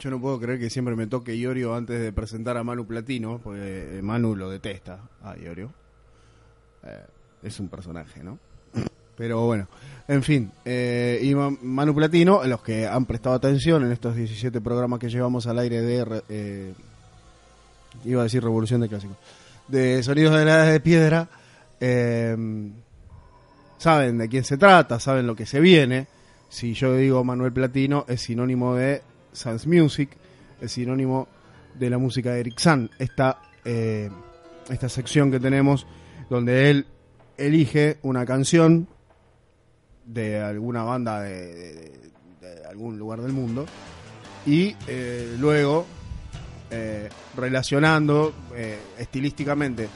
Yo no puedo creer que siempre me toque Iorio antes de presentar a Manu Platino, porque eh, Manu lo detesta a Iorio. Eh, es un personaje, ¿no? Pero bueno, en fin. eh, y Ma- Manu Platino, los que han prestado atención en estos 17 programas que llevamos al aire de... iba a decir Revolución de Clásicos. De Sonidos de la de Piedra. saben de quién se trata, saben lo que se viene. Si yo digo Manuel Platino, es sinónimo de Sans Music, es sinónimo de la música de Eric San. Esta, eh, esta sección que tenemos donde él elige una canción de alguna banda de, algún lugar del mundo y eh, luego eh, relacionando estilísticamente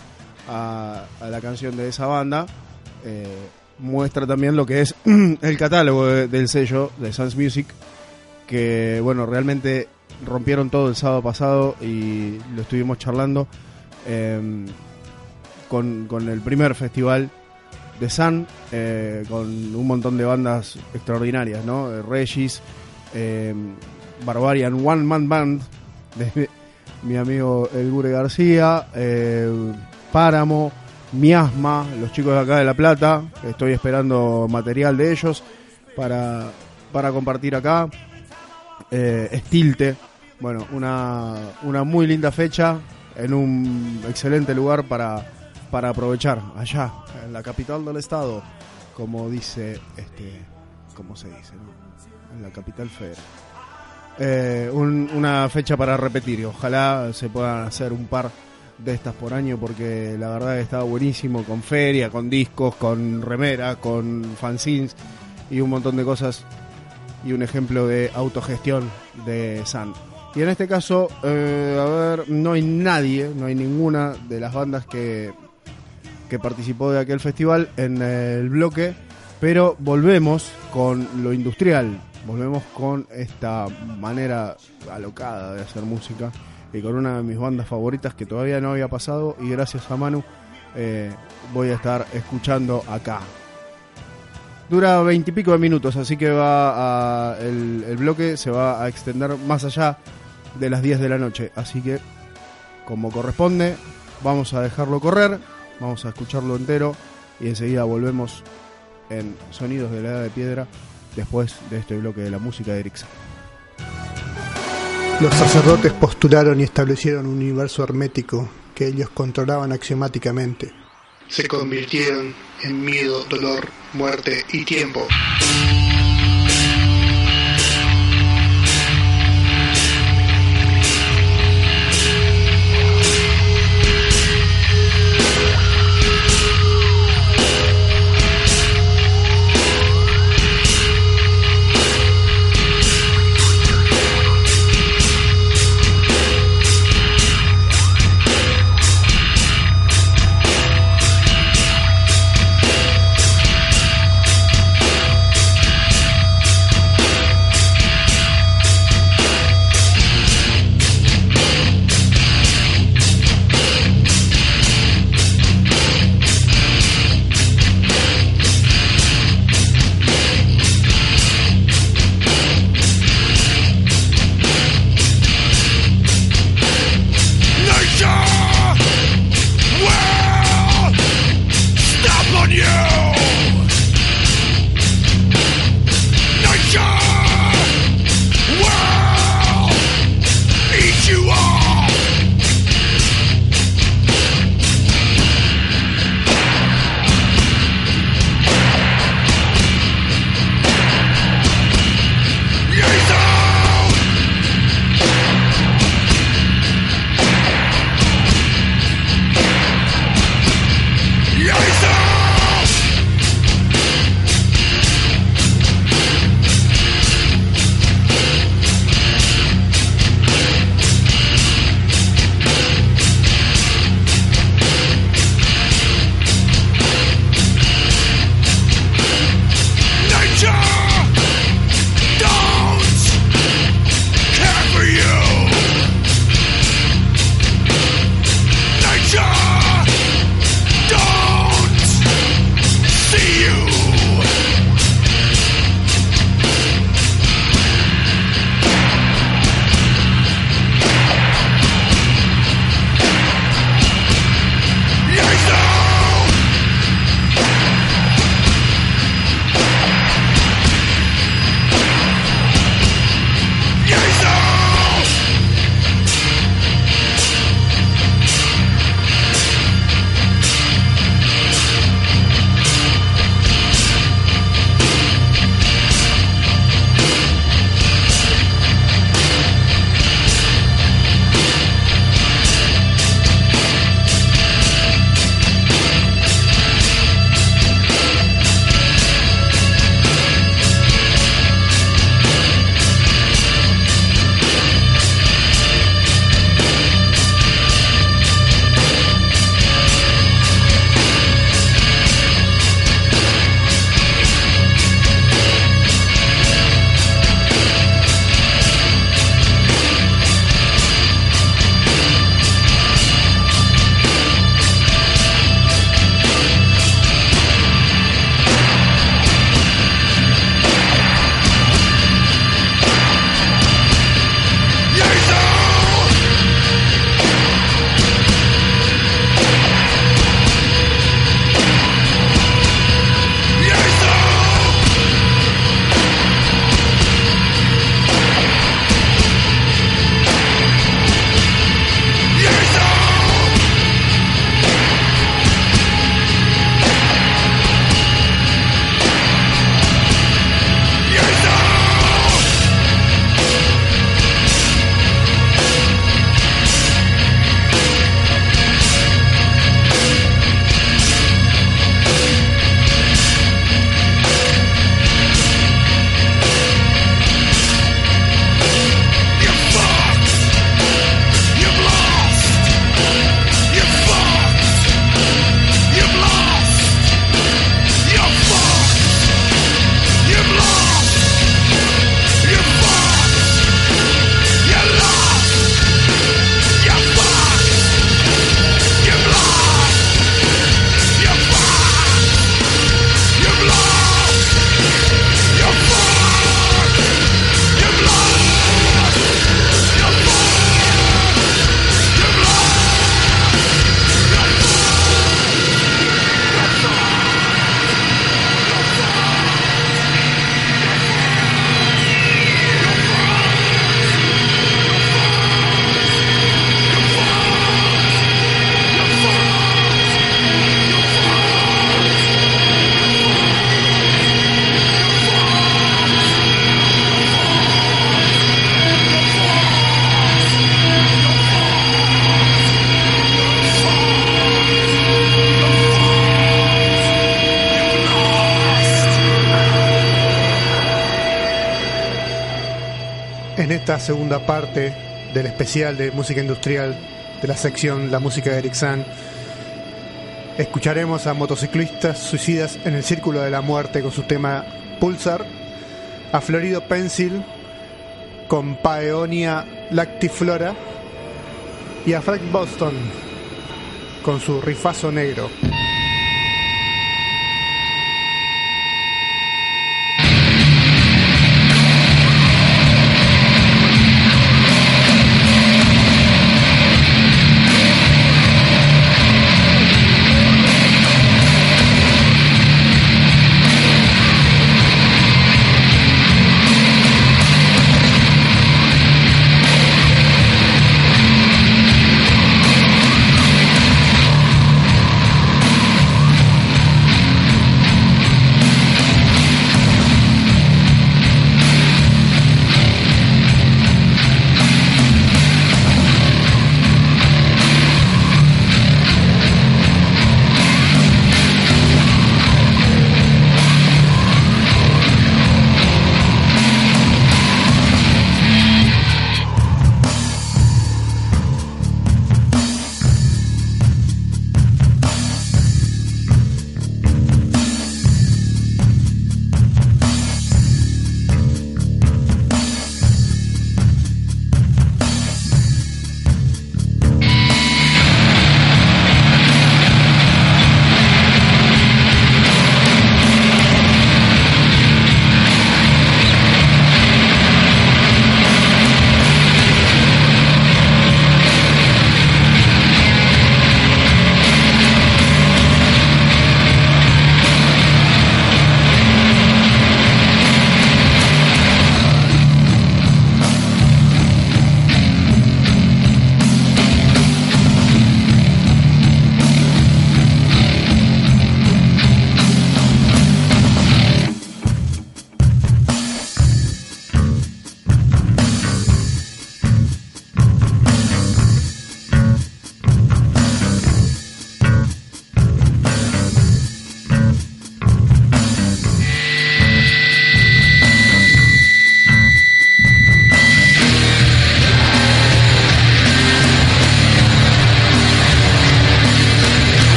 a, la canción de esa banda muestra también lo que es el catálogo de- del sello de Sans Music que bueno realmente rompieron todo el sábado pasado y lo estuvimos charlando eh, con, con el primer festival de Sun eh, con un montón de bandas extraordinarias no Eh, Regis eh, Barbarian One Man Band de mi amigo El Gure García eh, Páramo Miasma, los chicos de acá de La Plata. Estoy esperando material de ellos para, para compartir acá. Eh, Estilte, bueno, una, una muy linda fecha en un excelente lugar para, para aprovechar allá, en la capital del estado, como dice, este, como se dice, en la capital federal. Eh, un- una fecha para repetir y ojalá se puedan hacer un par de estas por año porque la verdad estaba buenísimo con feria, con discos, con remera, con fanzines y un montón de cosas y un ejemplo de autogestión de San. Y en este caso, eh, a ver, no hay nadie, no hay ninguna de las bandas que, que participó de aquel festival en el bloque, pero volvemos con lo industrial, volvemos con esta manera alocada de hacer música y con una de mis bandas favoritas que todavía no había pasado y gracias a Manu eh, voy a estar escuchando acá. Dura veintipico de minutos, así que va a, el, el bloque se va a extender más allá de las 10 de la noche. Así que, como corresponde, vamos a dejarlo correr, vamos a escucharlo entero y enseguida volvemos en Sonidos de la Edad de Piedra después de este bloque de la música de Erickson. Los sacerdotes postularon y establecieron un universo hermético que ellos controlaban axiomáticamente. Se convirtieron en miedo, dolor, muerte y tiempo. Esta segunda parte del especial de música industrial de la sección La música de Eric San, escucharemos a motociclistas suicidas en el círculo de la muerte con su tema Pulsar, a Florido Pencil con Paeonia Lactiflora y a Frank Boston con su rifazo negro.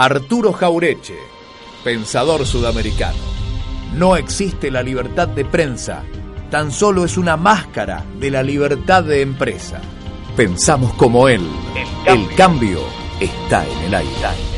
Arturo Jaureche, pensador sudamericano. No existe la libertad de prensa, tan solo es una máscara de la libertad de empresa. Pensamos como él. El cambio, está en el aire. En el aire.